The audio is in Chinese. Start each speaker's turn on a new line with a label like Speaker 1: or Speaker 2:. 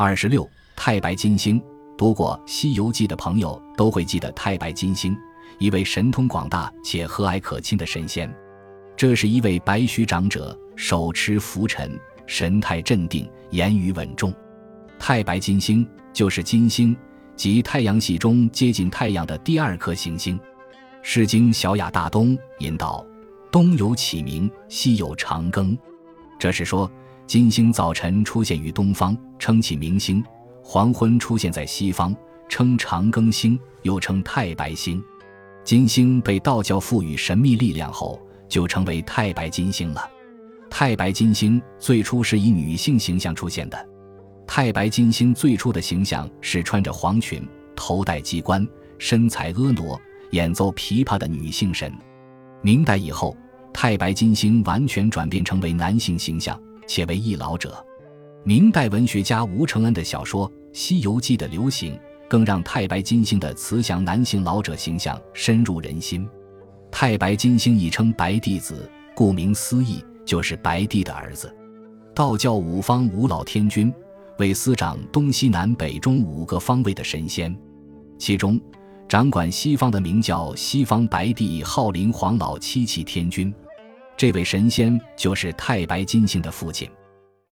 Speaker 1: 二十六，太白金星。读过《西游记》的朋友都会记得太白金星，一位神通广大且和蔼可亲的神仙。这是一位白须长者，手持拂尘，神态镇定，言语稳重。太白金星就是金星，即太阳系中接近太阳的第二颗行星。《诗经·小雅·大东》引导：“东有启明，西有长庚。”这是说。金星早晨出现于东方，称其明星；黄昏出现在西方，称长庚星，又称太白星。金星被道教赋予神秘力量后，就成为太白金星了。太白金星最初是以女性形象出现的。太白金星最初的形象是穿着黄裙、头戴鸡冠、身材婀娜、演奏琵琶的女性神。明代以后，太白金星完全转变成为男性形象。且为一老者，明代文学家吴承恩的小说《西游记》的流行，更让太白金星的慈祥男性老者形象深入人心。太白金星亦称白帝子，顾名思义，就是白帝的儿子。道教五方五老天君为司掌东西南北中五个方位的神仙，其中掌管西方的名叫西方白帝昊灵黄老七气天君。这位神仙就是太白金星的父亲。